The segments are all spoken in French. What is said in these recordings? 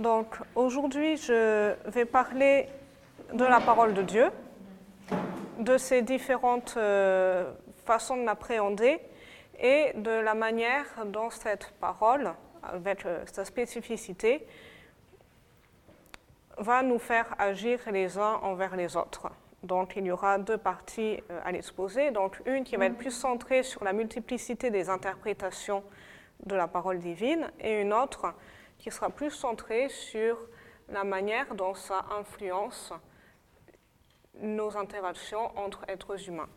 Donc aujourd'hui, je vais parler de la parole de Dieu, de ses différentes euh, façons de l'appréhender et de la manière dont cette parole, avec euh, sa spécificité, va nous faire agir les uns envers les autres. Donc il y aura deux parties euh, à l'exposé. Donc une qui va être plus centrée sur la multiplicité des interprétations de la parole divine et une autre qui sera plus centrée sur la manière dont ça influence nos interactions entre êtres humains.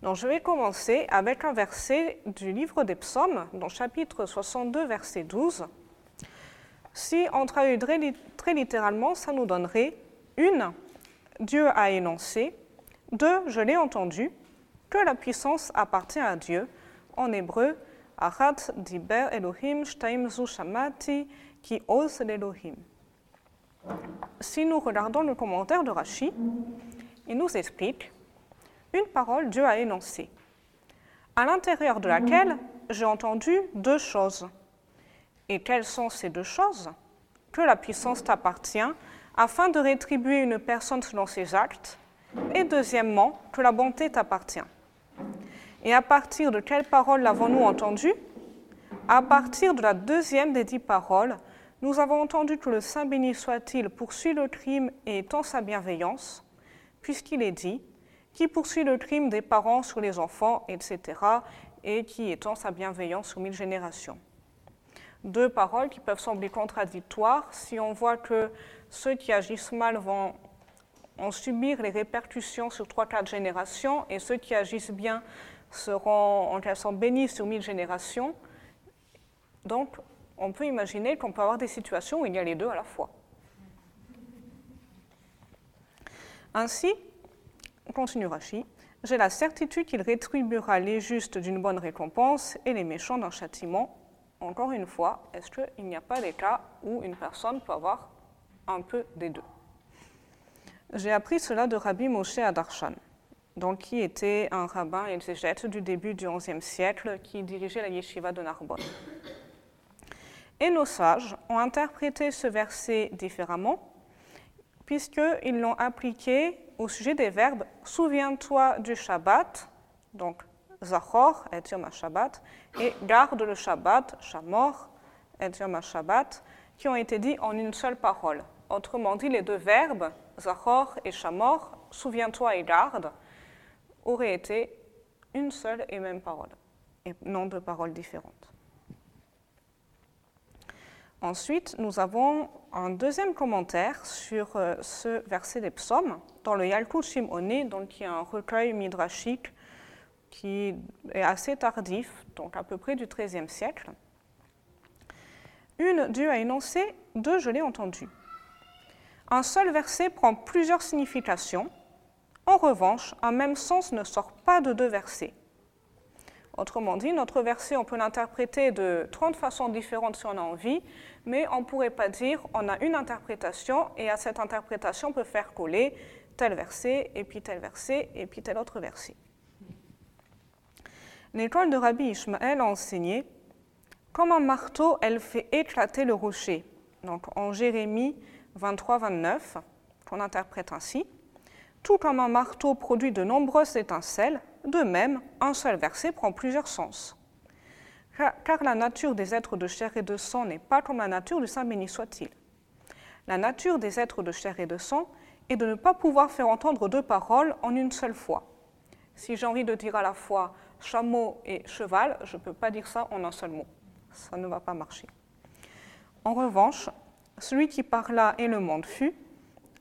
Donc, je vais commencer avec un verset du livre des psaumes, dans chapitre 62, verset 12. Si on traduirait très littéralement, ça nous donnerait une, Dieu a énoncé, deux, je l'ai entendu, que la puissance appartient à Dieu, en hébreu, Elohim shtaim. Si nous regardons le commentaire de Rashi, il nous explique une parole Dieu a énoncée, à l'intérieur de laquelle j'ai entendu deux choses. Et quelles sont ces deux choses? Que la puissance t'appartient afin de rétribuer une personne selon ses actes, et deuxièmement, que la bonté t'appartient. Et à partir de quelle parole l'avons-nous entendu? À partir de la deuxième des dix paroles, nous avons entendu que le Saint béni soit-il poursuit le crime et étend sa bienveillance, puisqu'il est dit qui poursuit le crime des parents sur les enfants, etc., et qui étend sa bienveillance sur mille générations? Deux paroles qui peuvent sembler contradictoires si on voit que ceux qui agissent mal vont en subir les répercussions sur trois, quatre générations, et ceux qui agissent bien seront sorte bénis sur mille générations. Donc, on peut imaginer qu'on peut avoir des situations où il y a les deux à la fois. Ainsi, continue Rachi, j'ai la certitude qu'il rétribuera les justes d'une bonne récompense et les méchants d'un châtiment. Encore une fois, est-ce qu'il n'y a pas des cas où une personne peut avoir un peu des deux? J'ai appris cela de Rabbi Moshe Adarshan donc, qui était un rabbin exégète du début du XIe siècle qui dirigeait la yeshiva de Narbonne. Et nos sages ont interprété ce verset différemment, puisqu'ils l'ont appliqué au sujet des verbes Souviens-toi du Shabbat, donc Zachor et Yom Shabbat, et Garde le Shabbat, Shamor et Yom Shabbat, qui ont été dits en une seule parole. Autrement dit, les deux verbes, Zachor et Shamor, Souviens-toi et garde, aurait été une seule et même parole, et non deux paroles différentes. Ensuite, nous avons un deuxième commentaire sur euh, ce verset des psaumes dans le Yalkut Shimoni, donc qui est un recueil midrashique qui est assez tardif, donc à peu près du XIIIe siècle. Une, Dieu a énoncé, deux, je l'ai entendu. Un seul verset prend plusieurs significations en revanche, un même sens ne sort pas de deux versets. Autrement dit, notre verset, on peut l'interpréter de 30 façons différentes si on a envie, mais on ne pourrait pas dire on a une interprétation et à cette interprétation, on peut faire coller tel verset, et puis tel verset, et puis tel autre verset. L'école de Rabbi Ishmael a enseigné comme un marteau, elle fait éclater le rocher. Donc en Jérémie 23-29, qu'on interprète ainsi. Tout comme un marteau produit de nombreuses étincelles, de même, un seul verset prend plusieurs sens. Car la nature des êtres de chair et de sang n'est pas comme la nature du Saint béni soit-il. La nature des êtres de chair et de sang est de ne pas pouvoir faire entendre deux paroles en une seule fois. Si j'ai envie de dire à la fois chameau et cheval, je ne peux pas dire ça en un seul mot. Ça ne va pas marcher. En revanche, celui qui parla et le monde fut,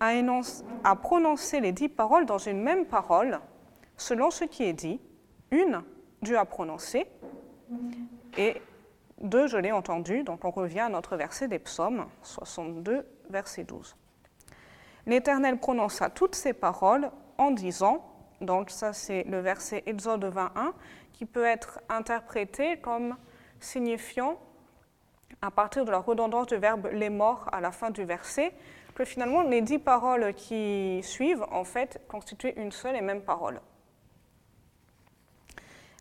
à, prononcer les dix paroles dans une même parole, selon ce qui est dit. Une, Dieu a prononcé, et deux, je l'ai entendu. Donc on revient à notre verset des psaumes, 62, verset 12. L'Éternel prononça toutes ces paroles en disant, donc ça c'est le verset Exode 21, qui peut être interprété comme signifiant, à partir de la redondance du verbe les morts à la fin du verset, que finalement les dix paroles qui suivent en fait constituent une seule et même parole.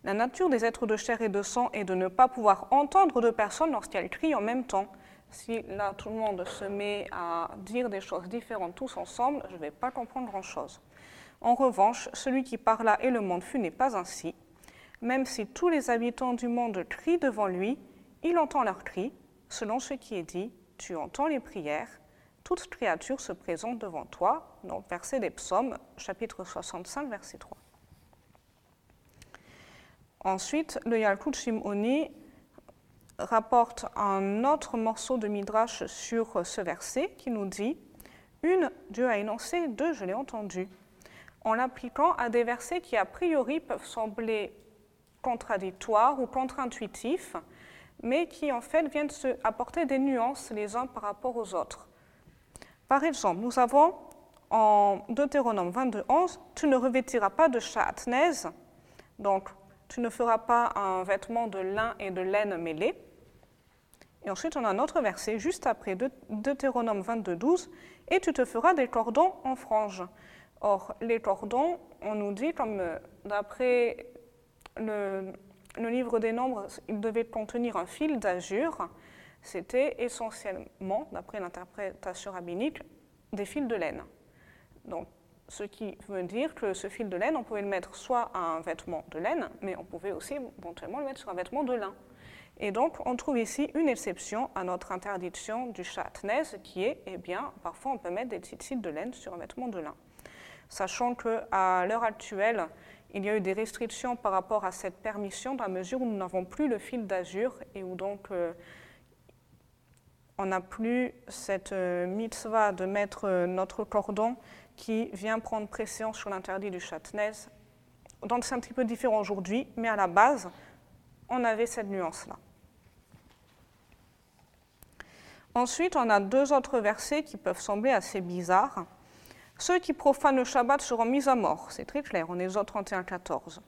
La nature des êtres de chair et de sang est de ne pas pouvoir entendre deux personnes lorsqu'elles crient en même temps, Si là, tout le monde se met à dire des choses différentes tous ensemble, je ne vais pas comprendre grand-chose. En revanche, celui qui parla et le monde fut n'est pas ainsi. Même si tous les habitants du monde crient devant lui, il entend leurs cris, selon ce qui est dit, tu entends les prières, toute créature se présente devant toi. Donc, verset des psaumes, chapitre 65, verset 3. Ensuite, le Yalkut Shimoni rapporte un autre morceau de Midrash sur ce verset qui nous dit Une, Dieu a énoncé, deux, je l'ai entendu. En l'appliquant à des versets qui, a priori, peuvent sembler contradictoires ou contre-intuitifs, mais qui, en fait, viennent se apporter des nuances les uns par rapport aux autres. Par exemple, nous avons en Deutéronome 22, 11 Tu ne revêtiras pas de chatnez, donc tu ne feras pas un vêtement de lin et de laine mêlés. Et ensuite, on a un autre verset juste après Deutéronome 22, 12 Et tu te feras des cordons en franges. Or, les cordons, on nous dit, comme euh, d'après le, le, livre des Nombres, il devait contenir un fil d'azur. C'était essentiellement, d'après l'interprétation rabbinique, des fils de laine. Donc, ce qui veut dire que ce fil de laine, on pouvait le mettre soit à un vêtement de laine, mais on pouvait aussi éventuellement le mettre sur un vêtement de lin. Et donc, on trouve ici une exception à notre interdiction du chatnez, qui est, eh bien, parfois on peut mettre des petites de laine sur un vêtement de lin. Sachant qu'à l'heure actuelle, il y a eu des restrictions par rapport à cette permission, dans la mesure où nous n'avons plus le fil d'azur et où donc euh, on n'a plus cette euh, mitzvah de mettre euh, notre cordon qui vient prendre préséance sur l'interdit du chatnez. Donc c'est un petit peu différent aujourd'hui, mais à la base, on avait cette nuance-là. Ensuite, on a deux autres versets qui peuvent sembler assez bizarres. Ceux qui profanent le Shabbat seront mis à mort, c'est très clair, on est au 31, 14.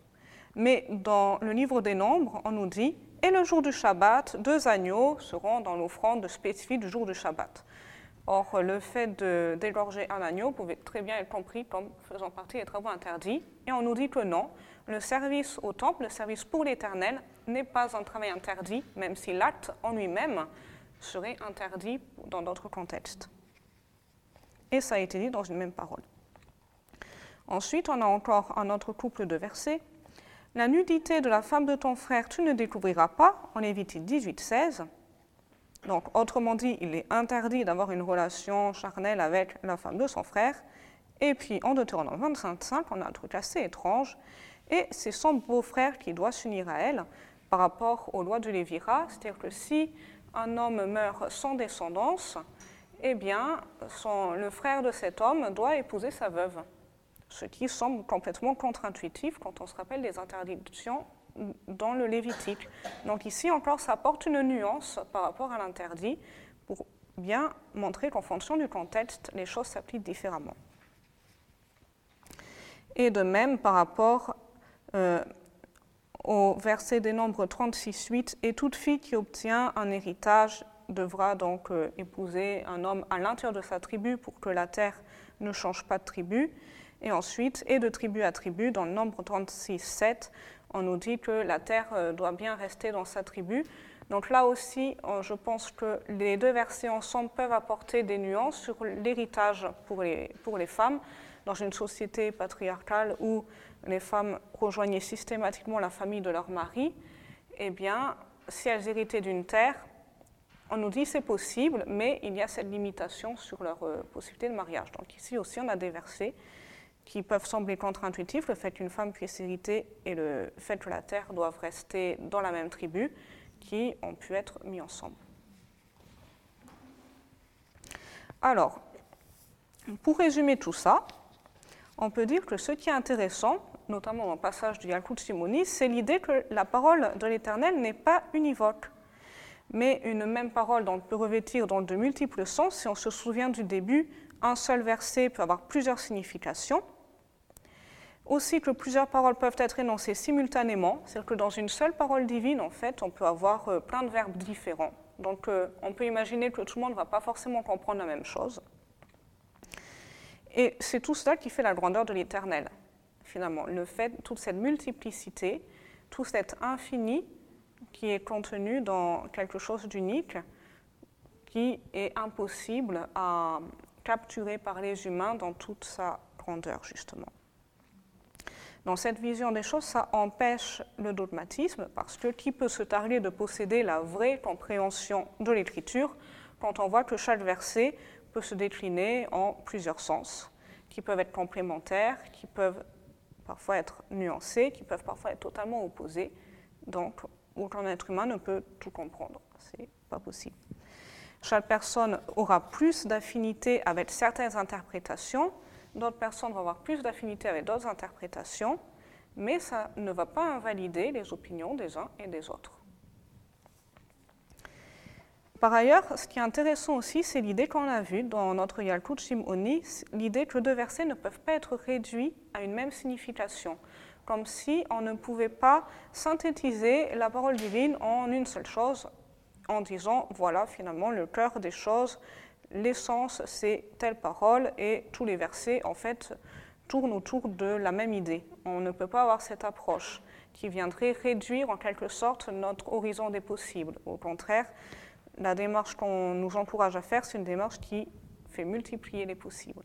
Mais dans le livre des Nombres, on nous dit Et le jour du Shabbat, deux agneaux seront dans l'offrande spécifique du jour du Shabbat. Or, le fait dégorger un agneau pouvait très bien être compris comme faisant partie des travaux interdits. Et on nous dit que non, le service au temple, le service pour l'éternel, n'est pas un travail interdit, même si l'acte en lui-même serait interdit dans d'autres contextes. Et ça a été dit dans une même parole. Ensuite, on a encore un autre couple de versets. La nudité de la femme de ton frère, tu ne découvriras pas, en Lévitique 18, 16. Donc, autrement dit, il est interdit d'avoir une relation charnelle avec la femme de son frère. Et puis, en Deutéronome 25, 5, on a un truc assez étrange. Et c'est son beau-frère qui doit s'unir à elle par rapport aux lois de Lévira. C'est-à-dire que si un homme meurt sans descendance, eh bien, le frère de cet homme doit épouser sa veuve. Ce qui semble complètement contre-intuitif quand on se rappelle des interdictions dans le Lévitique. Donc ici encore, ça apporte une nuance par rapport à l'interdit pour bien montrer qu'en fonction du contexte, les choses s'appliquent différemment. Et de même par rapport euh, au verset des nombres 36-8, et toute fille qui obtient un héritage devra donc euh, épouser un homme à l'intérieur de sa tribu pour que la terre ne change pas de tribu. Et ensuite, et de tribu à tribu, dans le nombre 36-7, on nous dit que la terre euh, doit bien rester dans sa tribu. Donc là aussi, je pense que les deux versets ensemble peuvent apporter des nuances sur l'héritage pour les, pour les femmes dans une société patriarcale où les femmes rejoignaient systématiquement la famille de leur mari, eh bien, si elles héritaient d'une terre, on nous dit c'est possible, mais il y a cette limitation sur leur euh, possibilité de mariage. Donc ici aussi, on a des versets qui peuvent sembler contre-intuitifs, le fait qu'une femme puisse hériter et le fait que la terre doive rester dans la même tribu, qui ont pu être mis ensemble. Alors, pour résumer tout ça, on peut dire que ce qui est intéressant, notamment dans le passage du Yalkut Simoni, c'est l'idée que la parole de l'Éternel n'est pas univoque. Mais une même parole peut revêtir dans de multiples sens. Si on se souvient du début, un seul verset peut avoir plusieurs significations. Aussi que plusieurs paroles peuvent être énoncées simultanément, c'est-à-dire que dans une seule parole divine, en fait, on peut avoir euh, plein de verbes différents. Donc euh, on peut imaginer que tout le monde ne va pas forcément comprendre la même chose. Et c'est tout cela qui fait la grandeur de l'éternel, finalement. Le fait, toute cette multiplicité, tout cet infini qui est contenu dans quelque chose d'unique, qui est impossible à capturer par les humains dans toute sa grandeur, justement. Dans cette vision des choses, ça empêche le dogmatisme, parce que qui peut se targuer de posséder la vraie compréhension de l'écriture quand on voit que chaque verset peut se décliner en plusieurs sens, qui peuvent être complémentaires, qui peuvent parfois être nuancés, qui peuvent parfois être totalement opposés, donc aucun être humain ne peut tout comprendre. C'est pas possible. Chaque personne aura plus d'affinité avec certaines interprétations, d'autres personnes vont avoir plus d'affinité avec d'autres interprétations, mais ça ne va pas invalider les opinions des uns et des autres. Par ailleurs, ce qui est intéressant aussi, c'est l'idée qu'on a vue dans notre Yalkut Shimoni, l'idée que deux versets ne peuvent pas être réduits à une même signification, comme si on ne pouvait pas synthétiser la parole divine en une seule chose, en disant, voilà, finalement, le cœur des choses, l'essence, c'est telle parole, et tous les versets, en fait, tournent autour de la même idée. On ne peut pas avoir cette approche qui viendrait réduire en quelque sorte notre horizon des possibles. Au contraire, la démarche qu'on nous encourage à faire, c'est une démarche qui fait multiplier les possibles.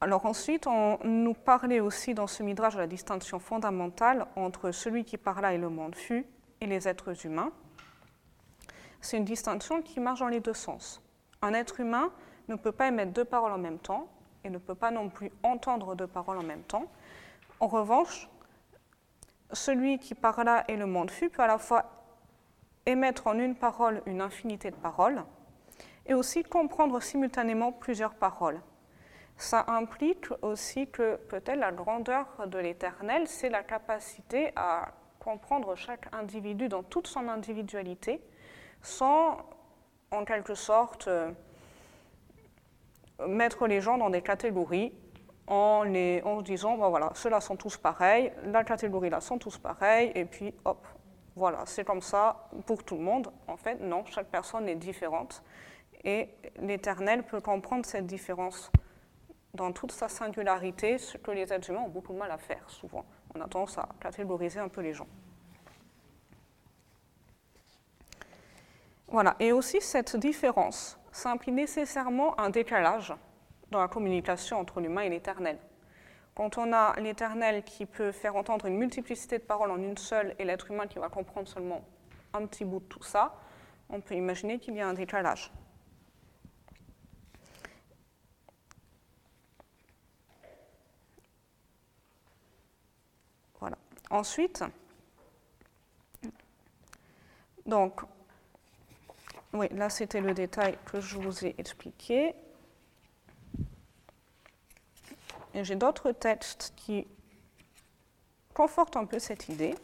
Alors ensuite, on nous parlait aussi dans ce midrash de la distinction fondamentale entre celui qui parla et le monde fut et les êtres humains. C'est une distinction qui marche dans les deux sens. Un être humain ne peut pas émettre deux paroles en même temps et ne peut pas non plus entendre deux paroles en même temps. En revanche, celui qui parla et le monde fut peut à la fois émettre en une parole une infinité de paroles et aussi comprendre simultanément plusieurs paroles ça implique aussi que peut-être la grandeur de l'éternel, c'est la capacité à comprendre chaque individu dans toute son individualité, sans en quelque sorte euh, mettre les gens dans des catégories en, se disant, ben voilà, ceux-là sont tous pareils, la catégorie-là sont tous pareils, et puis hop, voilà, c'est comme ça pour tout le monde. En fait, non, chaque personne est différente, et l'Éternel peut comprendre cette différence dans toute sa singularité, ce que les êtres humains ont beaucoup de mal à faire souvent. On a tendance à catégoriser un peu les gens. Voilà, et aussi cette différence, ça implique nécessairement un décalage dans la communication entre l'humain et l'éternel. Quand on a l'éternel qui peut faire entendre une multiplicité de paroles en une seule et l'être humain qui va comprendre seulement un petit bout de tout ça, on peut imaginer qu'il y a un décalage. Ensuite, donc, oui, là c'était le détail que je vous ai expliqué. Et j'ai d'autres textes qui confortent un peu cette idée.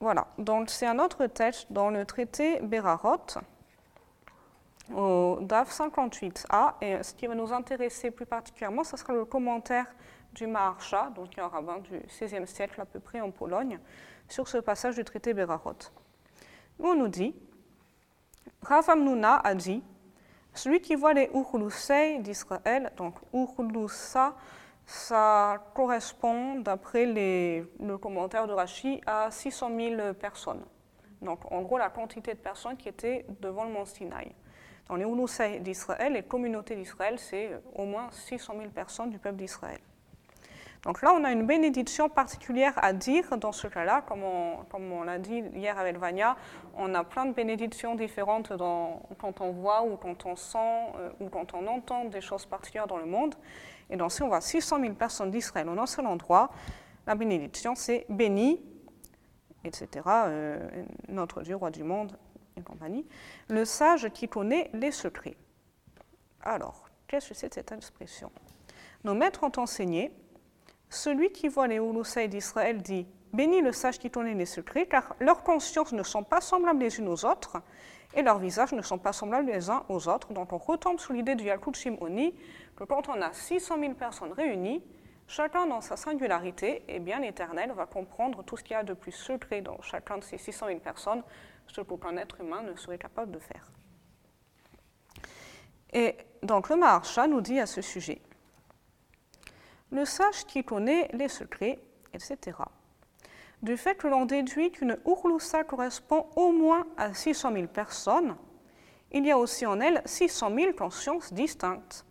Voilà, donc c'est un autre texte dans le traité Berarot, au DAF 58a. Et ce qui va nous intéresser plus particulièrement, ce sera le commentaire du Maharsha, donc un rabbin du XVIe siècle à peu près en Pologne, sur ce passage du traité Berarot. on nous dit Ravamnuna a dit celui qui voit les Urlusei d'Israël, donc Urlusa, ça correspond, d'après le commentaire de Rashi, à 600 000 personnes. Donc, en gros, la quantité de personnes qui étaient devant le mont Sinaï. Dans les Urlusei d'Israël, les communautés d'Israël, c'est au moins 600 000 personnes du peuple d'Israël. Donc là, on a une bénédiction particulière à dire dans ce cas-là. Comme on, l'a dit hier avec Vania, on a plein de bénédictions différentes quand on voit ou quand on sent euh, ou quand on entend des choses particulières dans le monde. Et donc si on voit 600 000 personnes d'Israël en un seul endroit, la bénédiction c'est béni, etc., euh, notre Dieu, roi du monde et compagnie, le sage qui connaît les secrets. Alors, qu'est-ce que c'est cette expression? Nos maîtres ont enseigné celui qui voit les Ouloussaï d'Israël dit Béni le sage qui connaît les secrets, car leurs consciences ne sont pas semblables les unes aux autres, et leurs visages ne sont pas semblables les uns aux autres. Donc on retombe sous l'idée du Yalkut Shimoni, que quand on a 600 000 personnes réunies, chacun dans sa singularité, eh bien l'Éternel va comprendre tout ce qu'il y a de plus secret dans chacun de ces 600 000 personnes, ce qu'aucun être humain ne serait capable de faire. Et donc le Maharsha nous dit à ce sujet le sage qui connaît les secrets, etc. du fait que l'on déduit qu'une Urlusa correspond au moins à 600 000 personnes, il y a aussi en elle 600 000 consciences distinctes.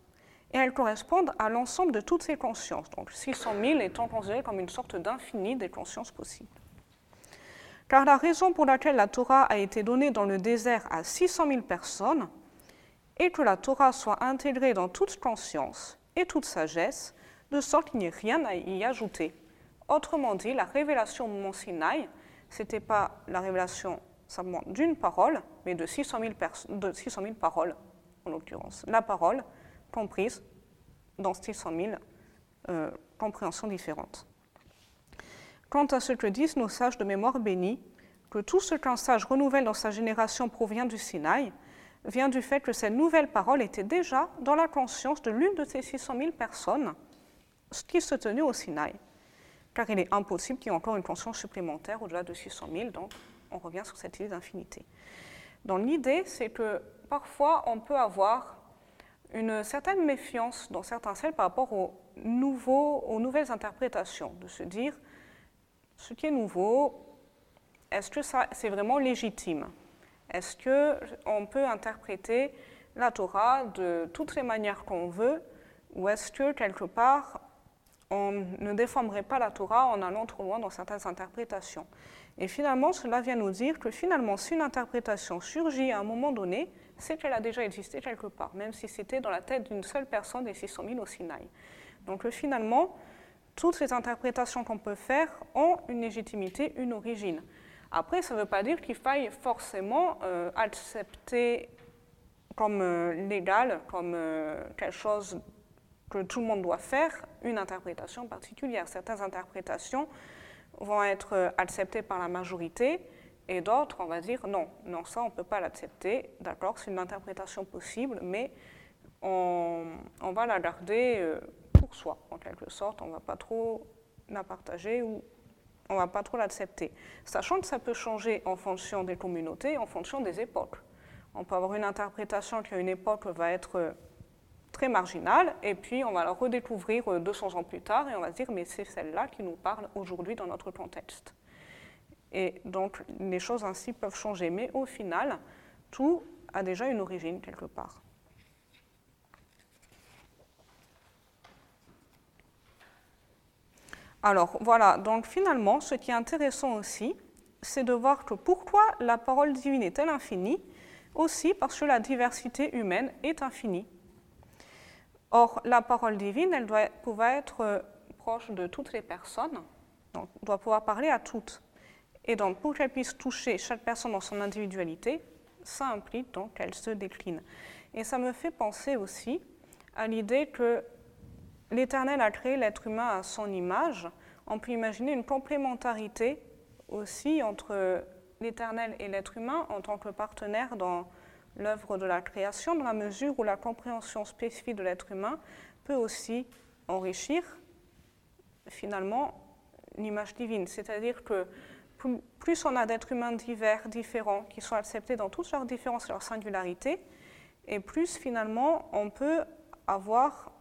Et elles correspondent à l'ensemble de toutes ces consciences, donc 600 000 étant considérées comme une sorte d'infini des consciences possibles. Car la raison pour laquelle la Torah a été donnée dans le désert à 600 000 personnes est que la Torah soit intégrée dans toute conscience et toute sagesse, de sorte qu'il n'y ait rien à y ajouter. Autrement dit, la révélation de Mont Sinaï, ce n'était pas la révélation simplement d'une parole, mais de 600 000, de 600 000 paroles, en l'occurrence. La parole comprise dans 600 000 euh, compréhensions différentes. Quant à ce que disent nos sages de mémoire bénie, que tout ce qu'un sage renouvelle dans sa génération provient du Sinaï, vient du fait que cette nouvelle parole était déjà dans la conscience de l'une de ces 600 000 personnes qui se tenaient au Sinaï. Car il est impossible qu'il y ait encore une conscience supplémentaire au-delà de 600 000, donc on revient sur cette idée d'infinité. Donc l'idée, c'est que parfois on peut avoir une certaine méfiance dans certains celles par rapport aux, nouveaux, aux nouvelles interprétations, de se dire ce qui est nouveau, est-ce que c'est vraiment légitime? Est-ce qu'on peut interpréter la Torah de toutes les manières qu'on veut ou est-ce que quelque part on ne déformerait pas la Torah en allant trop loin dans certaines interprétations Et finalement, cela vient nous dire que finalement, si une interprétation surgit à un moment donné, c'est qu'elle a déjà existé quelque part, même si c'était dans la tête d'une seule personne des 600 000 au Sinaï. Donc finalement, toutes ces interprétations qu'on peut faire ont une légitimité, une origine. Après, ça ne veut pas dire qu'il faille forcément euh, accepter comme euh, légal, comme euh, quelque chose que tout le monde doit faire, une interprétation particulière. Certaines interprétations vont être acceptées par la majorité et d'autres, on va dire non, non, ça on ne peut pas l'accepter, d'accord, c'est une interprétation possible, mais on, va la garder pour soi, en quelque sorte, on ne va pas trop la partager ou on ne va pas trop l'accepter. Sachant que ça peut changer en fonction des communautés, en fonction des époques. On peut avoir une interprétation qui à une époque va être très marginale, et puis on va la redécouvrir 200 ans plus tard, et on va se dire, mais c'est celle-là qui nous parle aujourd'hui dans notre contexte. Et donc les choses ainsi peuvent changer, mais au final, tout a déjà une origine quelque part. Alors voilà, donc finalement, ce qui est intéressant aussi, c'est de voir que pourquoi la parole divine est-elle infinie? Aussi parce que la diversité humaine est infinie. Or, la parole divine, elle doit pouvoir être euh, proche de toutes les personnes, donc doit pouvoir parler à toutes. Et donc, pour qu'elle puisse toucher chaque personne dans son individualité, ça implique donc qu'elle se décline. Et ça me fait penser aussi à l'idée que l'Éternel a créé l'être humain à son image, on peut imaginer une complémentarité aussi entre l'Éternel et l'être humain en tant que partenaire dans l'œuvre de la création, dans la mesure où la compréhension spécifique de l'être humain peut aussi enrichir finalement l'image divine. C'est-à-dire que plus on a d'êtres humains divers, différents, qui sont acceptés dans toutes leurs différences et leurs singularités, et plus finalement on peut avoir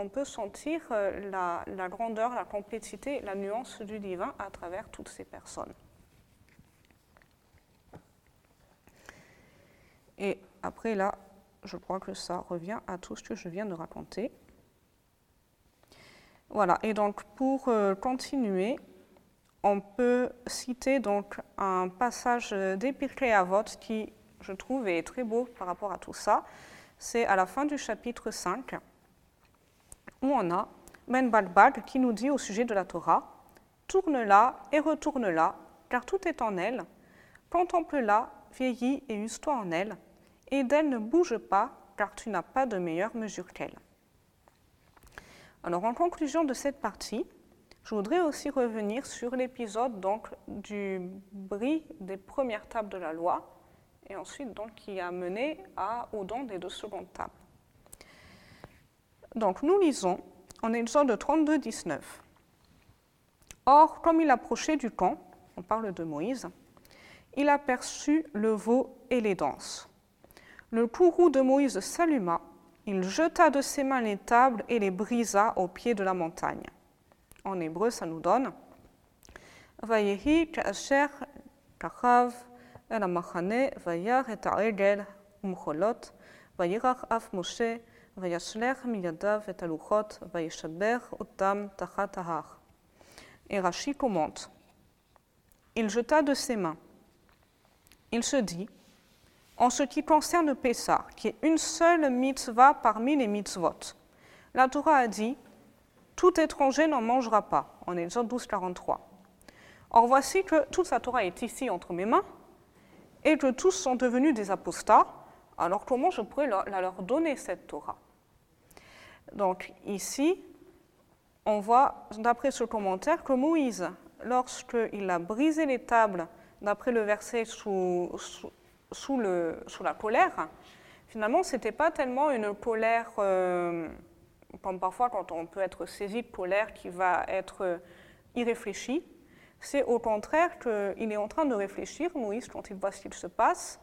on peut sentir euh, la, grandeur, la complexité, la nuance du divin à travers toutes ces personnes. Et après là, je crois que ça revient à tout ce que je viens de raconter. Voilà, et donc pour euh, continuer, on peut citer donc un passage d'Épirkei Avot qui, je trouve, est très beau par rapport à tout ça. C'est à la fin du chapitre 5 où on a Ben qui nous dit au sujet de la Torah Tourne-la et retourne-la, car tout est en elle. Contemple-la, vieillis et use-toi en elle, et d'elle ne bouge pas, car tu n'as pas de meilleure mesure qu'elle. Alors, en conclusion de cette partie, je voudrais aussi revenir sur l'épisode donc du bris des premières tables de la loi, et ensuite donc qui a mené à, au don des deux secondes tables. Donc nous lisons en Exode 32, 19. Or, comme il approchait du camp, on parle de Moïse, il aperçut le veau et les danses. Le courroux de Moïse s'alluma, il jeta de ses mains les tables et les brisa au pied de la montagne. En hébreu, ça nous donne kachav vayar et aegel. Et Rashi commente Il jeta de ses mains. Il se dit en ce qui concerne Pessah, qui est une seule mitzvah parmi les mitzvot, la Torah a dit Tout étranger n'en mangera pas, en Exode 12, 43. Or voici que toute la Torah est ici entre mes mains et que tous sont devenus des apostats, alors comment je pourrais leur, leur donner cette Torah? Donc ici, on voit, d'après ce commentaire, que Moïse, lorsqu'il a brisé les tables, d'après le verset sous, sous, sous, la colère, finalement, ce n'était pas tellement une colère, euh, comme parfois quand on peut être saisi de colère qui va être irréfléchie, c'est au contraire qu'il est en train de réfléchir, Moïse, quand il voit ce qu'il se passe,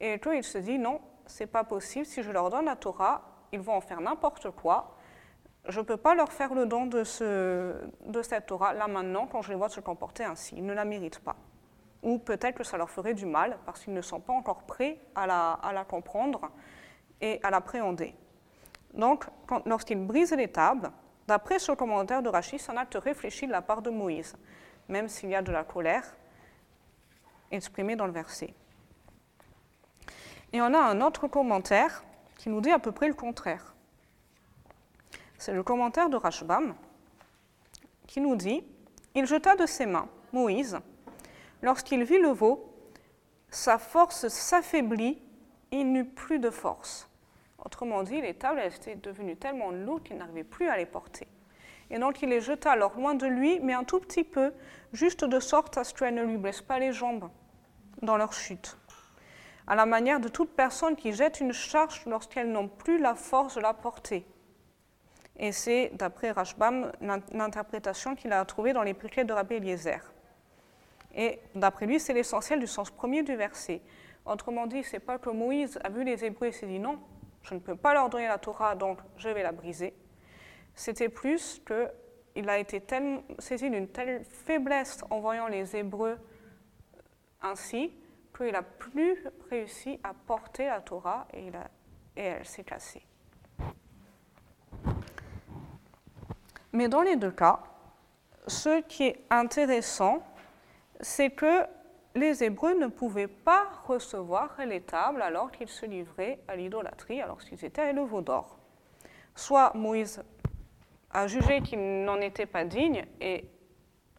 et qu'il se dit non, c'est pas possible, si je leur donne la Torah, ils vont en faire n'importe quoi. Je ne peux pas leur faire le don de, ce, de cette Torah là maintenant quand je les vois se comporter ainsi. Ils ne la méritent pas. Ou peut-être que ça leur ferait du mal parce qu'ils ne sont pas encore prêts à la, comprendre et à l'appréhender. Donc, lorsqu'ils brisent les tables, d'après ce commentaire de Rachid, c'est un acte réfléchi de la part de Moïse même s'il y a de la colère exprimée dans le verset. Et on a un autre commentaire qui nous dit à peu près le contraire. C'est le commentaire de Rashbam qui nous dit Il jeta de ses mains, Moïse, lorsqu'il vit le veau, sa force s'affaiblit, il n'eut plus de force. Autrement dit, les tables étaient devenues tellement lourdes qu'il n'arrivait plus à les porter. Et donc il les jeta alors loin de lui, mais un tout petit peu, juste de sorte à ce qu'elles ne lui blessent pas les jambes dans leur chute. À la manière de toute personne qui jette une charge lorsqu'elles n'ont plus la force de la porter. Et c'est, d'après Rashbam, l'interprétation qu'il a trouvée dans les prières de Rabbi Eliezer. Et d'après lui, c'est l'essentiel du sens premier du verset. Autrement dit, c'est pas que Moïse a vu les Hébreux et s'est dit non, je ne peux pas leur donner la Torah, donc je vais la briser c'était plus qu'il a été saisi d'une telle faiblesse en voyant les Hébreux ainsi qu'il n'a plus réussi à porter la Torah et elle s'est cassée. Mais dans les deux cas, ce qui est intéressant, c'est que les Hébreux ne pouvaient pas recevoir les tables alors qu'ils se livraient à l'idolâtrie, alors qu'ils étaient à d'or. Soit Moïse a jugé qu'il n'en était pas digne et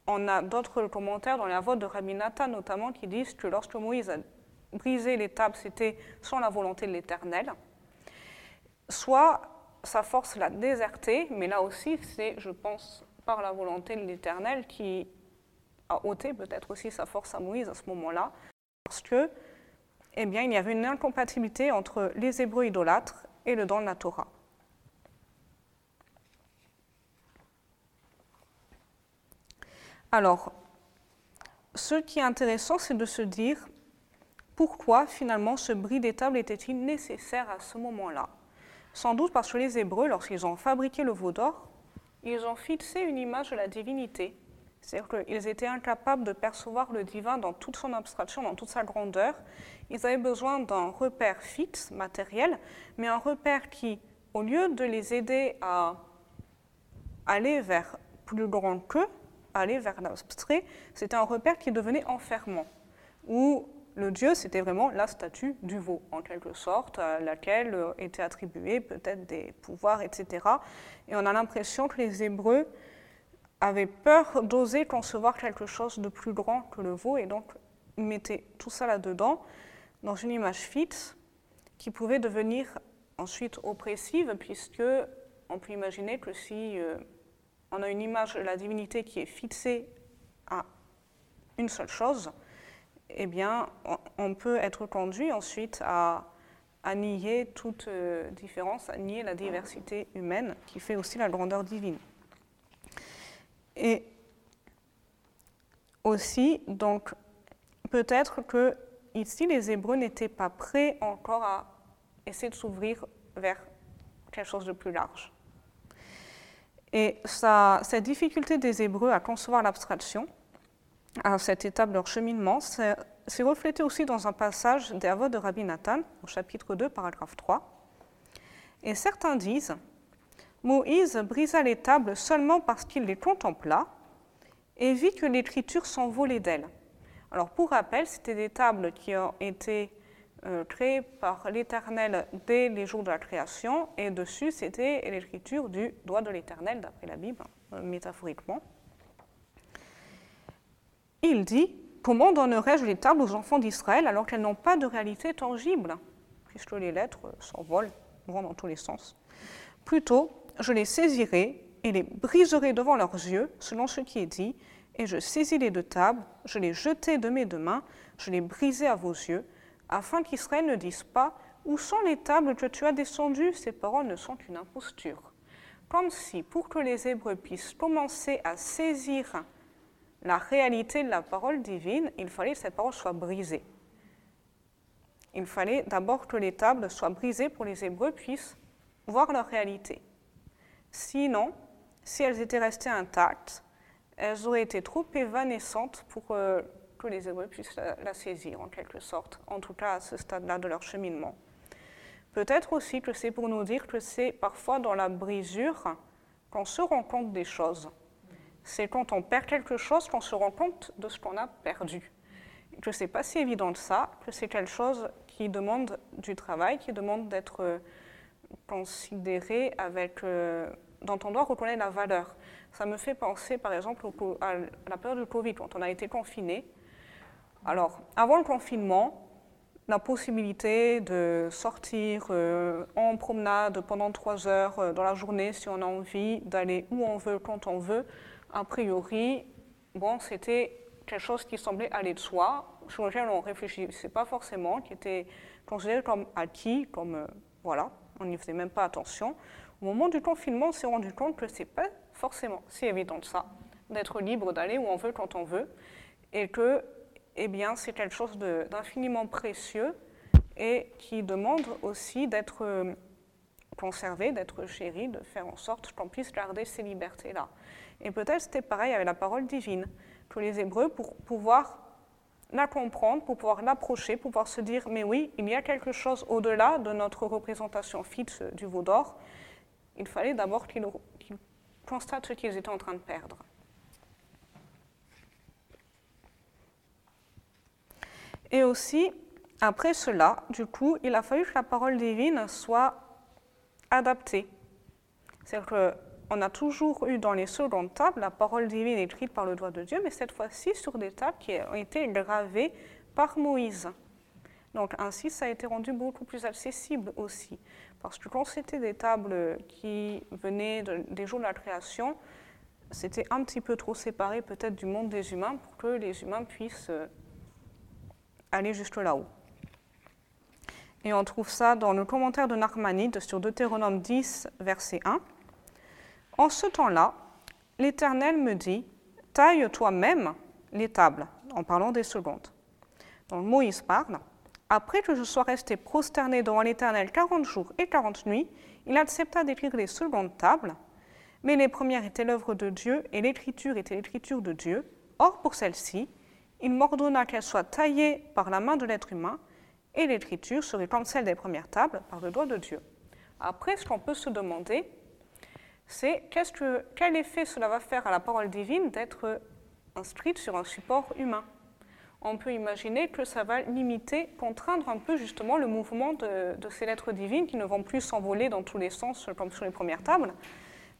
on a d'autres commentaires dans la voix de Rabbi notamment qui disent que lorsque Moïse a brisé les tables, c'était sans la volonté de l'Éternel, soit sa force l'a déserté, mais là aussi c'est, je pense, par la volonté de l'Éternel qui a ôté peut-être aussi sa force à Moïse à ce moment-là, parce que, eh bien, il y avait une incompatibilité entre les Hébreux idolâtres et le don de la Torah. Alors, ce qui est intéressant, c'est de se dire pourquoi finalement ce bris des tables était-il nécessaire à ce moment-là Sans doute parce que les Hébreux, lorsqu'ils ont fabriqué le veau d'or, ils ont fixé une image de la divinité. C'est-à-dire qu'ils étaient incapables de percevoir le divin dans toute son abstraction, dans toute sa grandeur. Ils avaient besoin d'un repère fixe, matériel, mais un repère qui, au lieu de les aider à aller vers plus grand qu'eux, aller vers l'abstrait, c'était un repère qui devenait enfermant, où le dieu, c'était vraiment la statue du veau, en quelque sorte, à laquelle euh, étaient attribués peut-être des pouvoirs, etc. Et on a l'impression que les Hébreux avaient peur d'oser concevoir quelque chose de plus grand que le veau, et donc ils mettaient tout ça là-dedans, dans une image fixe, qui pouvait devenir ensuite oppressive, puisque on peut imaginer que si euh, on a une image de la divinité qui est fixée à une seule chose, eh bien, on peut être conduit ensuite à, nier toute euh, différence, à nier la diversité humaine qui fait aussi la grandeur divine. Et aussi, donc, peut-être que ici, les Hébreux n'étaient pas prêts encore à essayer de s'ouvrir vers quelque chose de plus large. Et cette difficulté des Hébreux à concevoir l'abstraction à cette étape de leur cheminement, c'est reflété aussi dans un passage des de Rabbi Nathan, au chapitre 2, paragraphe 3. Et certains disent Moïse brisa les tables seulement parce qu'il les contempla et vit que l'écriture s'envolait d'elles. Alors, pour rappel, c'était des tables qui ont été euh, créées par l'Éternel dès les jours de la création, et dessus, c'était l'écriture du doigt de l'Éternel, d'après la Bible, euh, métaphoriquement. Il dit Comment donnerais-je les tables aux enfants d'Israël alors qu'elles n'ont pas de réalité tangible, puisque les lettres s'envolent, vont dans tous les sens Plutôt, je les saisirai et les briserai devant leurs yeux, selon ce qui est dit, et je saisis les deux tables, je les jetai de mes deux mains, je les brisai à vos yeux, afin qu'Israël ne dise pas Où sont les tables que tu as descendues? Ces paroles ne sont qu'une imposture. Comme si, pour que les Hébreux puissent commencer à saisir la réalité de la parole divine, il fallait que cette parole soit brisée. Il fallait d'abord que les tables soient brisées pour que les Hébreux puissent voir leur réalité. Sinon, si elles étaient restées intactes, elles auraient été trop évanescentes pour euh, que les Hébreux puissent la, saisir, en quelque sorte, en tout cas à ce stade-là de leur cheminement. Peut-être aussi que c'est pour nous dire que c'est parfois dans la brisure qu'on se rend compte des choses c'est quand on perd quelque chose qu'on se rend compte de ce qu'on a perdu. Que ce n'est pas si évident de ça, que c'est quelque chose qui demande du travail, qui demande d'être euh, considéré avec, euh, dont on doit reconnaître la valeur. Ça me fait penser par exemple à la période du Covid, quand on a été confiné. Alors, avant le confinement, la possibilité de sortir euh, en promenade pendant trois heures dans la journée si on a envie, d'aller où on veut, quand on veut, a priori, bon, c'était quelque chose qui semblait aller de soi, sur lequel on ne réfléchissait pas forcément, qui était considéré comme acquis, comme euh, voilà, on n'y faisait même pas attention. Au moment du confinement, on s'est rendu compte que ce n'est pas forcément si évident que ça, d'être libre d'aller où on veut quand on veut, et que eh bien, c'est quelque chose d'infiniment précieux et qui demande aussi d'être euh, conservé, d'être chéri, de faire en sorte qu'on puisse garder ces libertés-là. Et peut-être c'était pareil avec la parole divine, que les Hébreux, pour pouvoir la comprendre, pour pouvoir l'approcher, pour pouvoir se dire, mais oui, il y a quelque chose au-delà de notre représentation fixe du veau d'or, il fallait d'abord qu'ils constatent ce qu'ils étaient en train de perdre. Et aussi, après cela, du coup, il a fallu que la parole divine soit adaptée. C'est-à-dire que on a toujours eu dans les secondes tables la parole divine écrite par le doigt de Dieu, mais cette fois-ci sur des tables qui ont été gravées par Moïse. Donc ainsi, ça a été rendu beaucoup plus accessible aussi. Parce que quand c'était des tables qui venaient des jours de la création, c'était un petit peu trop séparé peut-être du monde des humains pour que les humains puissent euh, aller jusque là-haut. Et on trouve ça dans le commentaire de Narmanide sur Deutéronome 10, verset 1. En ce temps-là, l'Éternel me dit, taille toi-même les tables, en parlant des secondes. Donc Moïse parle. Après que je sois resté prosterné devant l'Éternel quarante jours et quarante nuits, il accepta d'écrire les secondes tables, mais les premières étaient l'œuvre de Dieu et l'écriture était l'écriture de Dieu. Or, pour celle-ci, il m'ordonna qu'elle soit taillée par la main de l'être humain, et l'écriture serait comme celle des premières tables par le doigt de Dieu. Après, ce qu'on peut se demander, c'est quel effet cela va faire à la parole divine d'être inscrite sur un support humain? On peut imaginer que ça va limiter, contraindre un peu justement le mouvement de, ces lettres divines qui ne vont plus s'envoler dans tous les sens comme sur les premières tables,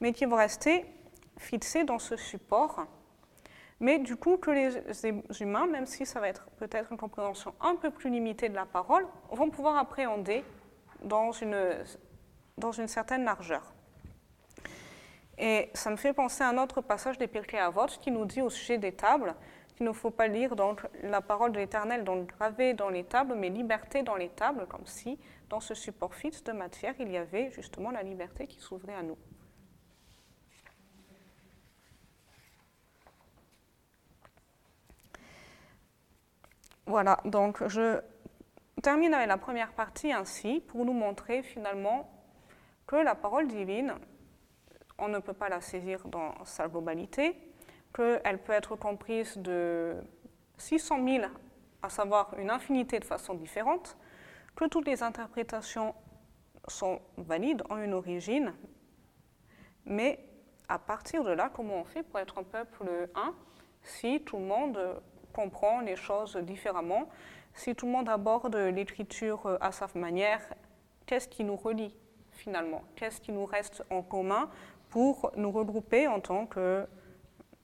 mais qui vont rester fixées dans ce support. Mais du coup, que les humains, même si ça va être peut-être une compréhension un peu plus limitée de la parole, vont pouvoir appréhender dans une, dans une certaine largeur. Et ça me fait penser à un autre passage des Pirkei Avot qui nous dit au sujet des tables qu'il ne faut pas lire donc la parole de l'Éternel gravée dans les tables, mais liberté dans les tables, comme si dans ce support fixe de matière, il y avait justement la liberté qui s'ouvrait à nous. Voilà, donc je termine avec la première partie ainsi pour nous montrer finalement que la parole divine on ne peut pas la saisir dans sa globalité, qu'elle peut être comprise de 600 000, à savoir une infinité de façons différentes, que toutes les interprétations sont valides, ont une origine, mais à partir de là, comment on fait pour être un peuple un si tout le monde comprend les choses différemment, si tout le monde aborde l'écriture à sa manière, qu'est-ce qui nous relie finalement? Qu'est-ce qui nous reste en commun pour nous regrouper en tant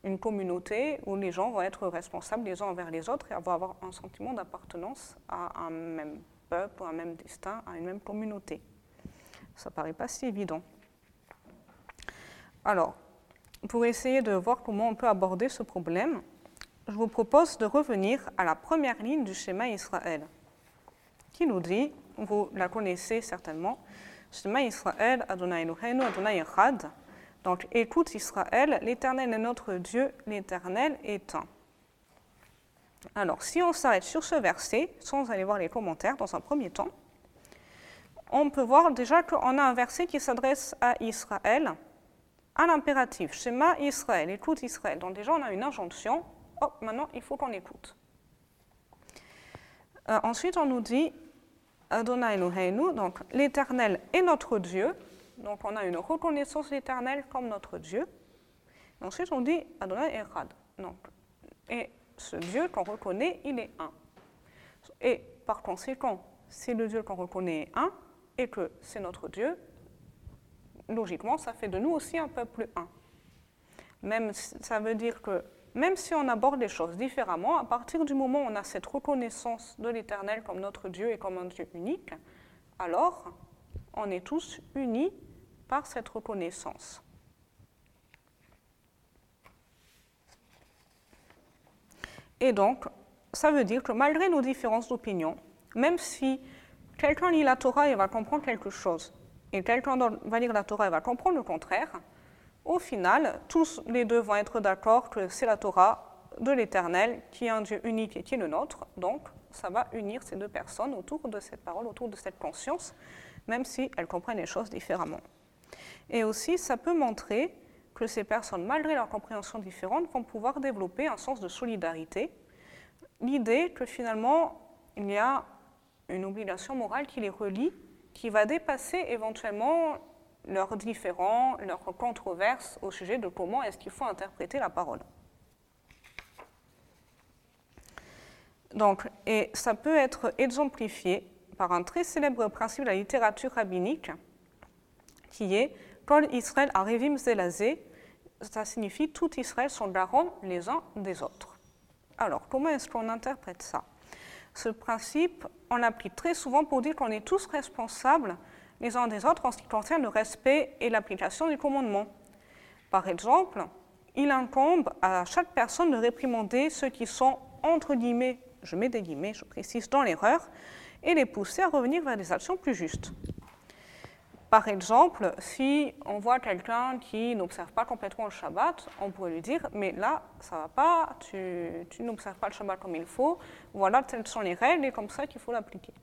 qu'une communauté où les gens vont être responsables les uns envers les autres et avoir un sentiment d'appartenance à un même peuple, à un même destin, à une même communauté Ça ne paraît pas si évident. Alors, pour essayer de voir comment on peut aborder ce problème, je vous propose de revenir à la première ligne du schéma Israël, qui nous dit, vous la connaissez certainement, schéma Israël, Adonai Eloheinu, Adonai. Donc, écoute Israël, l'Éternel est notre Dieu, l'Éternel est un. Alors, si on s'arrête sur ce verset, sans aller voir les commentaires dans un premier temps, on peut voir déjà qu'on a un verset qui s'adresse à Israël, à l'impératif, schéma Israël, écoute Israël. Donc déjà, on a une injonction, oh, maintenant, il faut qu'on écoute. Euh, ensuite, on nous dit Adonai Eloheinu, donc l'Éternel est notre Dieu. Donc on a une reconnaissance de l'Éternel comme notre Dieu. ensuite, on dit Adonai Echad. Donc, et ce Dieu qu'on reconnaît, il est un. Et par conséquent, si le Dieu qu'on reconnaît est un, et que c'est notre Dieu, logiquement, ça fait de nous aussi un peuple un. Même, ça veut dire que même si on aborde les choses différemment, à partir du moment où on a cette reconnaissance de l'Éternel comme notre Dieu et comme un Dieu unique, alors on est tous unis par cette reconnaissance. Et donc, ça veut dire que malgré nos différences d'opinion, même si quelqu'un lit la Torah et va comprendre quelque chose, et quelqu'un va lire la Torah et va comprendre le contraire, au final, tous les deux vont être d'accord que c'est la Torah de l'Éternel qui est un Dieu unique et qui est le nôtre. Donc, ça va unir ces deux personnes autour de cette parole, autour de cette conscience, même si elles comprennent les choses différemment. Et aussi, ça peut montrer que ces personnes, malgré leur compréhension différente, vont pouvoir développer un sens de solidarité. L'idée que finalement, il y a une obligation morale qui les relie qui va dépasser éventuellement leurs différends, leurs controverses au sujet de comment est-ce qu'il faut interpréter la parole. Donc, et ça peut être exemplifié par un très célèbre principe de la littérature rabbinique, qui est Kol Israël Arivim Zelazé, ça signifie tout Israël sont garants les uns des autres. Alors, comment est-ce qu'on interprète ça? Ce principe on l'applique très souvent pour dire qu'on est tous responsables les uns des autres en ce qui concerne le respect et l'application du commandement. Par exemple, il incombe à chaque personne de réprimander ceux qui sont, entre guillemets, je mets des guillemets, je précise, dans l'erreur, et les pousser à revenir vers des actions plus justes. Par exemple, si on voit quelqu'un qui n'observe pas complètement le Shabbat, on pourrait lui dire, mais là, ça ne va pas, tu, n'observes pas le Shabbat comme il faut, voilà, telles sont les règles et comme ça qu'il faut l'appliquer.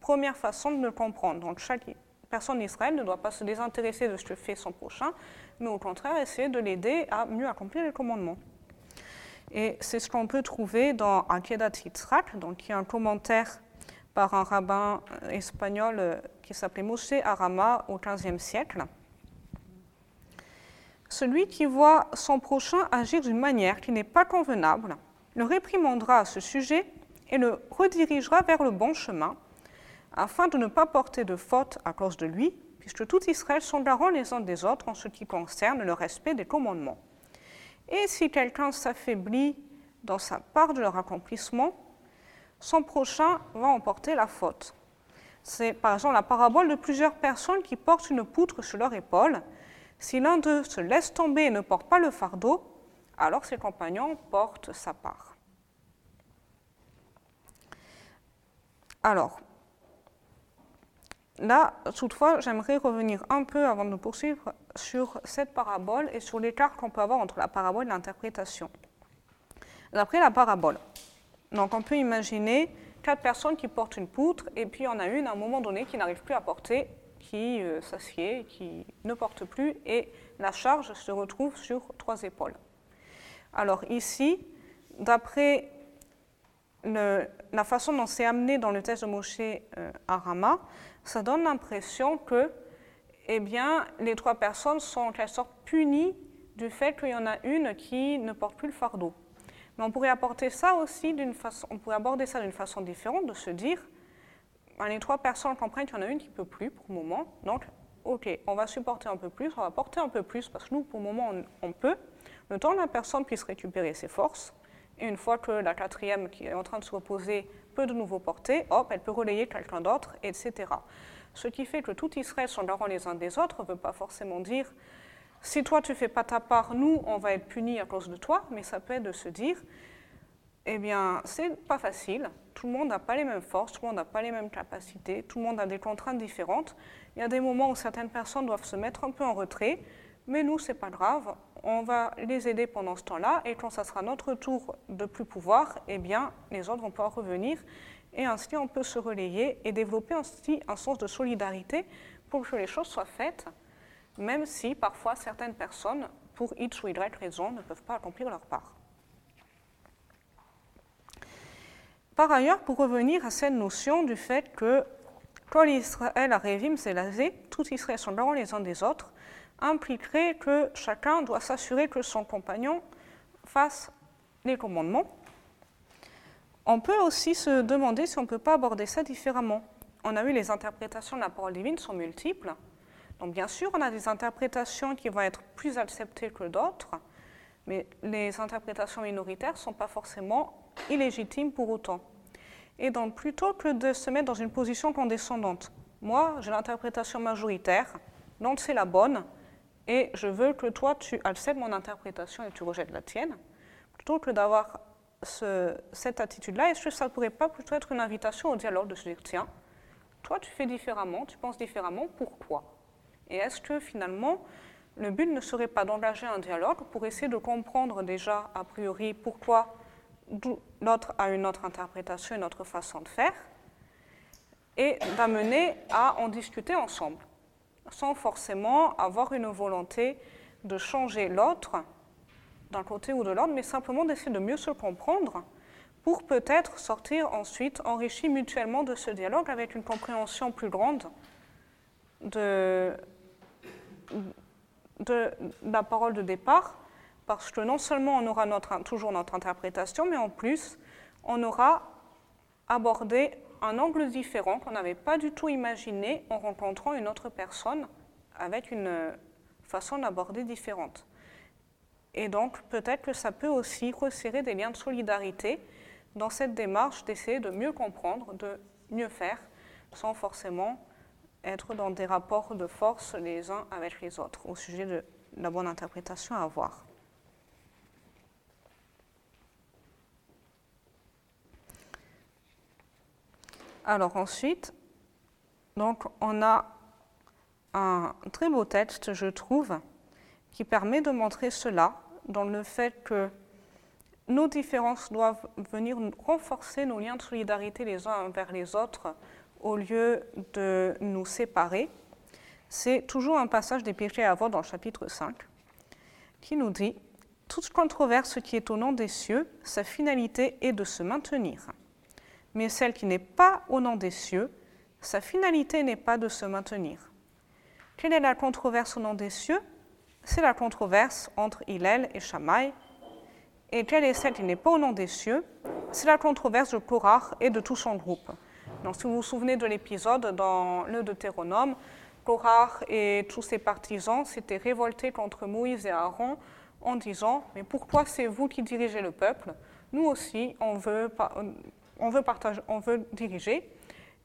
Première façon de le comprendre. Donc chaque personne d'Israël ne doit pas se désintéresser de ce que fait son prochain, mais au contraire essayer de l'aider à mieux accomplir les commandements. Et c'est ce qu'on peut trouver dans Akedat Yitzhak, donc qui est un commentaire par un rabbin euh, espagnol euh, qui s'appelait Moshe Arama au XVe siècle. Celui qui voit son prochain agir d'une manière qui n'est pas convenable le réprimandera à ce sujet et le redirigera vers le bon chemin, afin de ne pas porter de faute à cause de lui, puisque tout Israël sont garants les uns des autres en ce qui concerne le respect des commandements. Et si quelqu'un s'affaiblit dans sa part de leur accomplissement, son prochain va emporter la faute. C'est par exemple la parabole de plusieurs personnes qui portent une poutre sur leur épaule. Si l'un d'eux se laisse tomber et ne porte pas le fardeau, alors ses compagnons portent sa part. Alors, là, toutefois, j'aimerais revenir un peu avant de poursuivre sur cette parabole et sur l'écart qu'on peut avoir entre la parabole et l'interprétation. D'après la parabole, donc on peut imaginer quatre personnes qui portent une poutre et puis il y en a une à un moment donné qui n'arrive plus à porter, qui euh, s'assied, qui ne porte plus et la charge se retrouve sur trois épaules. Alors ici, d'après la façon dont c'est amené dans le texte de Moshe euh, Arama, ça donne l'impression que eh les trois personnes sont en quelque sorte punies du fait qu'il y en a une qui ne porte plus le fardeau. Mais on pourrait apporter ça aussi on pourrait aborder ça d'une façon différente, de se dire, ben, les trois personnes comprennent qu'il y en a une qui ne peut plus pour le moment, donc ok, on va supporter un peu plus, on va porter un peu plus, parce que nous, pour le moment, on, peut, le temps que la personne puisse récupérer ses forces, et une fois que la quatrième qui est en train de se reposer peut de nouveau porter, hop, elle peut relayer quelqu'un d'autre, etc. Ce qui fait que tout Israël sont garants les uns des autres ne veut pas forcément dire si toi tu fais pas ta part, nous on va être punis à cause de toi, mais ça peut être de se dire eh bien c'est pas facile, tout le monde n'a pas les mêmes forces, tout le monde n'a pas les mêmes capacités, tout le monde a des contraintes différentes. Il y a des moments où certaines personnes doivent se mettre un peu en retrait, mais nous c'est pas grave, on va les aider pendant ce temps-là, et quand ça sera notre tour de plus pouvoir, eh bien les autres vont pouvoir revenir. Et ainsi, on peut se relayer et développer ainsi un sens de solidarité pour que les choses soient faites, même si parfois certaines personnes, pour X ou Y raison, ne peuvent pas accomplir leur part. Par ailleurs, pour revenir à cette notion du fait que quand Israël a Révim, c'est lasé, tous Israël sont les uns des autres, impliquerait que chacun doit s'assurer que son compagnon fasse les commandements on peut aussi se demander si on ne peut pas aborder ça différemment. On a vu les interprétations de la parole divine sont multiples. Donc bien sûr, on a des interprétations qui vont être plus acceptées que d'autres, mais les interprétations minoritaires ne sont pas forcément illégitimes pour autant. Et donc plutôt que de se mettre dans une position condescendante, moi j'ai l'interprétation majoritaire, donc c'est la bonne, et je veux que toi tu acceptes mon interprétation et tu rejettes la tienne, plutôt que d'avoir cette attitude-là, est-ce que ça ne pourrait pas plutôt être une invitation au dialogue de se dire, tiens, toi tu fais différemment, tu penses différemment, pourquoi? Et est-ce que finalement, le but ne serait pas d'engager un dialogue pour essayer de comprendre déjà, a priori, pourquoi l'autre a une autre interprétation, une autre façon de faire, et d'amener à en discuter ensemble, sans forcément avoir une volonté de changer l'autre d'un côté ou de l'autre, mais simplement d'essayer de mieux se comprendre pour peut-être sortir ensuite enrichi mutuellement de ce dialogue avec une compréhension plus grande de, de, la parole de départ, parce que non seulement on aura toujours notre interprétation, mais en plus on aura abordé un angle différent qu'on n'avait pas du tout imaginé en rencontrant une autre personne avec une façon d'aborder différente. Et donc, peut-être que ça peut aussi resserrer des liens de solidarité dans cette démarche d'essayer de mieux comprendre, de mieux faire, sans forcément être dans des rapports de force les uns avec les autres au sujet de la bonne interprétation à avoir. Alors ensuite, donc on a un très beau texte, je trouve, qui permet de montrer cela dans le fait que nos différences doivent venir renforcer nos liens de solidarité les uns envers les autres au lieu de nous séparer. C'est toujours un passage des péchés à dans le chapitre 5 qui nous dit Toute controverse qui est au nom des cieux, sa finalité est de se maintenir. Mais celle qui n'est pas au nom des cieux, sa finalité n'est pas de se maintenir. Quelle est la controverse au nom des cieux? C'est la controverse entre Hillel et Shammai. Et quelle est celle qui n'est pas au nom des cieux? C'est la controverse de Korach et de tout son groupe. Si vous vous souvenez de l'épisode dans le Deutéronome, Korach et tous ses partisans s'étaient révoltés contre Moïse et Aaron en disant Mais pourquoi c'est vous qui dirigez le peuple? Nous aussi, on veut, partager, on veut diriger.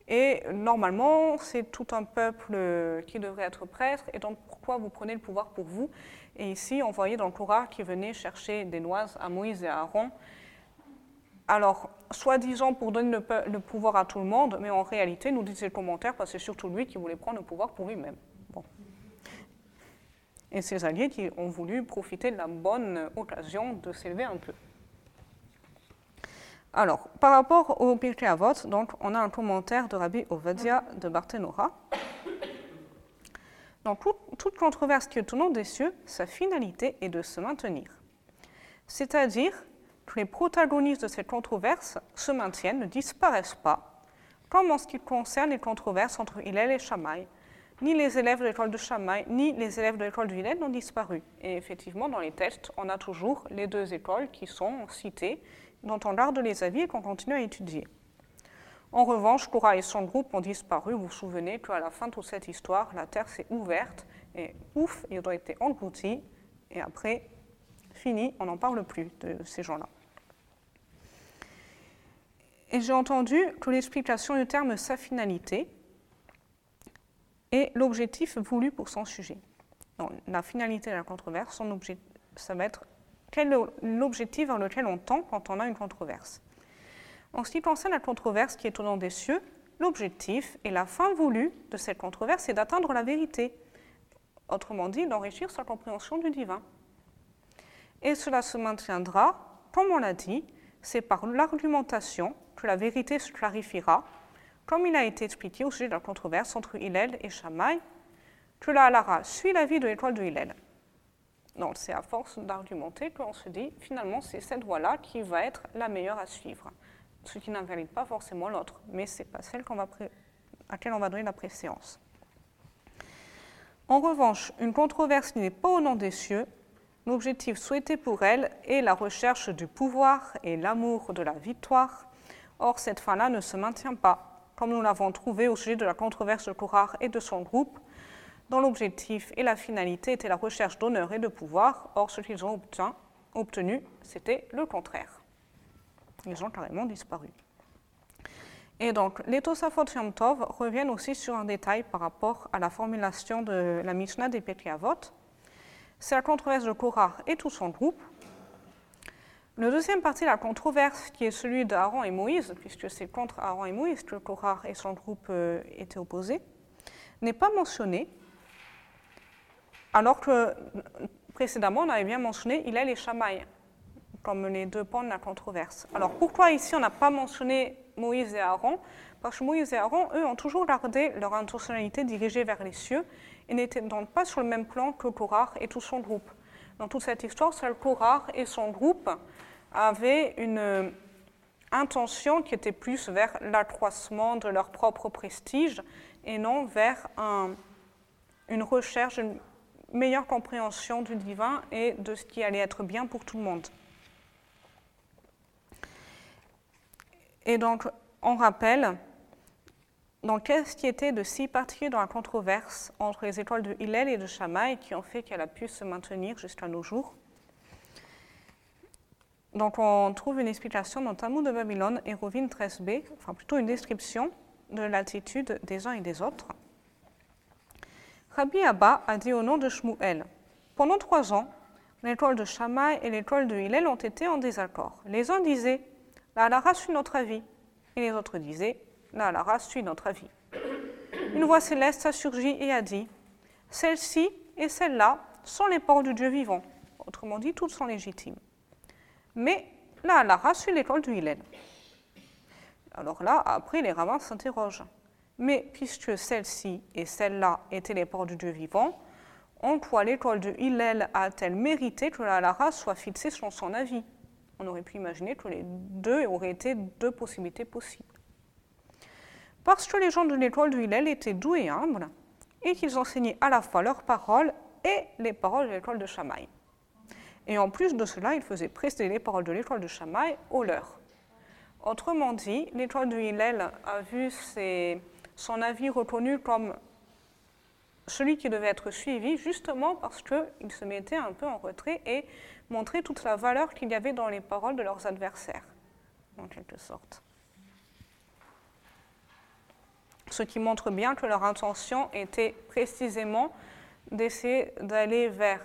Et normalement, c'est tout un peuple qui devrait être prêtre, et donc pourquoi vous prenez le pouvoir pour vous? Et ici, on voyait dans Coran qui venait chercher des noix à Moïse et Aaron. Alors, soi-disant pour donner le, pouvoir à tout le monde, mais en réalité, nous disait le commentaire, parce que c'est surtout lui qui voulait prendre le pouvoir pour lui-même. Bon. Et ses alliés qui ont voulu profiter de la bonne occasion de s'élever un peu. Alors, par rapport au Pirkei Avot, donc, on a un commentaire de Rabbi Ovadia de Barthénora. Dans toute controverse qui est au nom des cieux, sa finalité est de se maintenir. C'est-à-dire les protagonistes de cette controverse se maintiennent, ne disparaissent pas, comme en ce qui concerne les controverses entre Hillel et Shammai. Ni les élèves de l'école de Shammai, ni les élèves de l'école de Hillel n'ont disparu. Et effectivement, dans les textes, on a toujours les deux écoles qui sont citées, dont on garde les avis et qu'on continue à étudier. En revanche, Korah et son groupe ont disparu. Vous vous souvenez qu'à la fin de toute cette histoire, la terre s'est ouverte et ouf, ils ont été engloutis. Et après, fini, on n'en parle plus de ces gens-là. Et j'ai entendu que l'explication du terme sa finalité est l'objectif voulu pour son sujet. la finalité de la controverse, son objet, ça va être quel est l'objectif vers lequel on tend quand on a une controverse. En ce qui concerne la controverse qui est au nom des cieux, l'objectif et la fin voulue de cette controverse est d'atteindre la vérité, autrement dit d'enrichir sa compréhension du divin. Et cela se maintiendra, comme on l'a dit, c'est par l'argumentation que la vérité se clarifiera, comme il a été expliqué au sujet de la controverse entre Hillel et Shammai, que la halara suit la vie de l'étoile de Hillel. Donc c'est à force d'argumenter qu'on se dit finalement c'est cette voie-là qui va être la meilleure à suivre, ce qui n'invalide pas forcément l'autre, mais ce n'est pas celle à laquelle on va donner la préséance. En revanche, une controverse qui n'est pas au nom des cieux, l'objectif souhaité pour elle est la recherche du pouvoir et l'amour de la victoire. Or, cette fin-là ne se maintient pas, comme nous l'avons trouvé au sujet de la controverse de Korar et de son groupe, dont l'objectif et la finalité étaient la recherche d'honneur et de pouvoir. Or, ce qu'ils ont obtenu, c'était le contraire. Ils ont carrément disparu. Et donc, les Tosafot Yom reviennent aussi sur un détail par rapport à la formulation de la Mishnah des Avot. C'est la controverse de Korah et tout son groupe. Le deuxième partie de la controverse, qui est celui d'Aaron et Moïse, puisque c'est contre Aaron et Moïse que Korah et son groupe euh, étaient opposés, n'est pas mentionné, alors que précédemment, on avait bien mentionné il est les Shamaï comme les deux pans de la controverse. Alors pourquoi ici on n'a pas mentionné Moïse et Aaron? Parce que Moïse et Aaron, eux, ont toujours gardé leur intentionnalité dirigée vers les cieux et n'étaient donc pas sur le même plan que Korah et tout son groupe. Dans toute cette histoire, Korah et son groupe avaient une intention qui était plus vers l'accroissement de leur propre prestige et non vers une recherche, une meilleure compréhension du divin et de ce qui allait être bien pour tout le monde. Et donc, on rappelle donc, qu'est-ce qui était de si particulier dans la controverse entre les étoiles de Hillel et de Shammai qui ont fait qu'elle a pu se maintenir jusqu'à nos jours? Donc, on trouve une explication dans Talmud de Babylone et Rovine 13b, enfin plutôt une description de l'attitude des uns et des autres. Rabbi Abba a dit au nom de Shmuel Pendant trois ans, l'étoile de Shammai et l'étoile de Hillel ont été en désaccord. Les uns disaient La halara suit notre avis, et les autres disaient La halara suit notre avis. Une voix céleste a surgi et a dit Celle-ci et celle-là sont les ports du Dieu vivant. Autrement dit, toutes sont légitimes. Mais la halara suit l'étoile de Hillel. Alors là, après, les rabbins s'interrogent. Mais puisque celle-ci et celle-là étaient les ports du Dieu vivant, en quoi l'étoile de Hillel a-t-elle mérité que la Lara soit fixée selon son avis? On aurait pu imaginer que les deux auraient été deux possibilités possibles. Parce que les gens de l'étoile de Hillel étaient doux et humbles, et qu'ils enseignaient à la fois leurs paroles et les paroles de l'étoile de Shammai. Et en plus de cela, ils faisaient précéder les paroles de l'étoile de Shammai aux leurs. Autrement dit, l'étoile de Hillel a vu son avis reconnu comme celui qui devait être suivi justement parce qu'ils se mettaient un peu en retrait et montraient toute la valeur qu'il y avait dans les paroles de leurs adversaires, en quelque sorte. Ce qui montre bien que leur intention était précisément d'essayer d'aller vers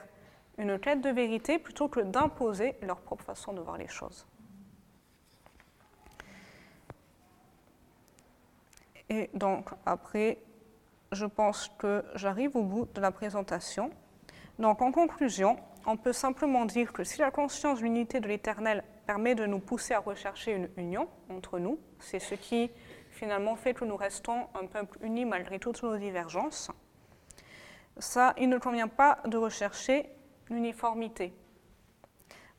une quête de vérité plutôt que d'imposer leur propre façon de voir les choses. Et donc après, je pense que j'arrive au bout de la présentation. Donc en conclusion, on peut simplement dire que si la conscience de l'unité de l'Éternel permet de nous pousser à rechercher une union entre nous, c'est ce qui finalement fait que nous restons un peuple uni malgré toutes nos divergences, ça, il ne convient pas de rechercher l'uniformité.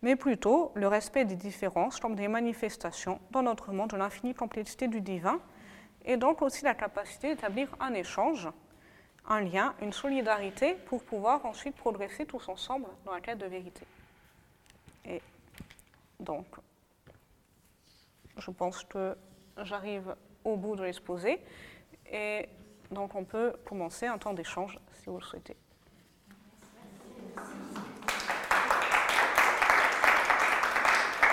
mais plutôt le respect des différences comme des manifestations dans notre monde de l'infinie complexité du divin, et donc aussi la capacité d'établir un échange, un lien, une solidarité pour pouvoir ensuite progresser tous ensemble dans la quête de vérité. Et donc, je pense que j'arrive au bout de l'exposé. Et donc on peut commencer un temps d'échange si vous le souhaitez.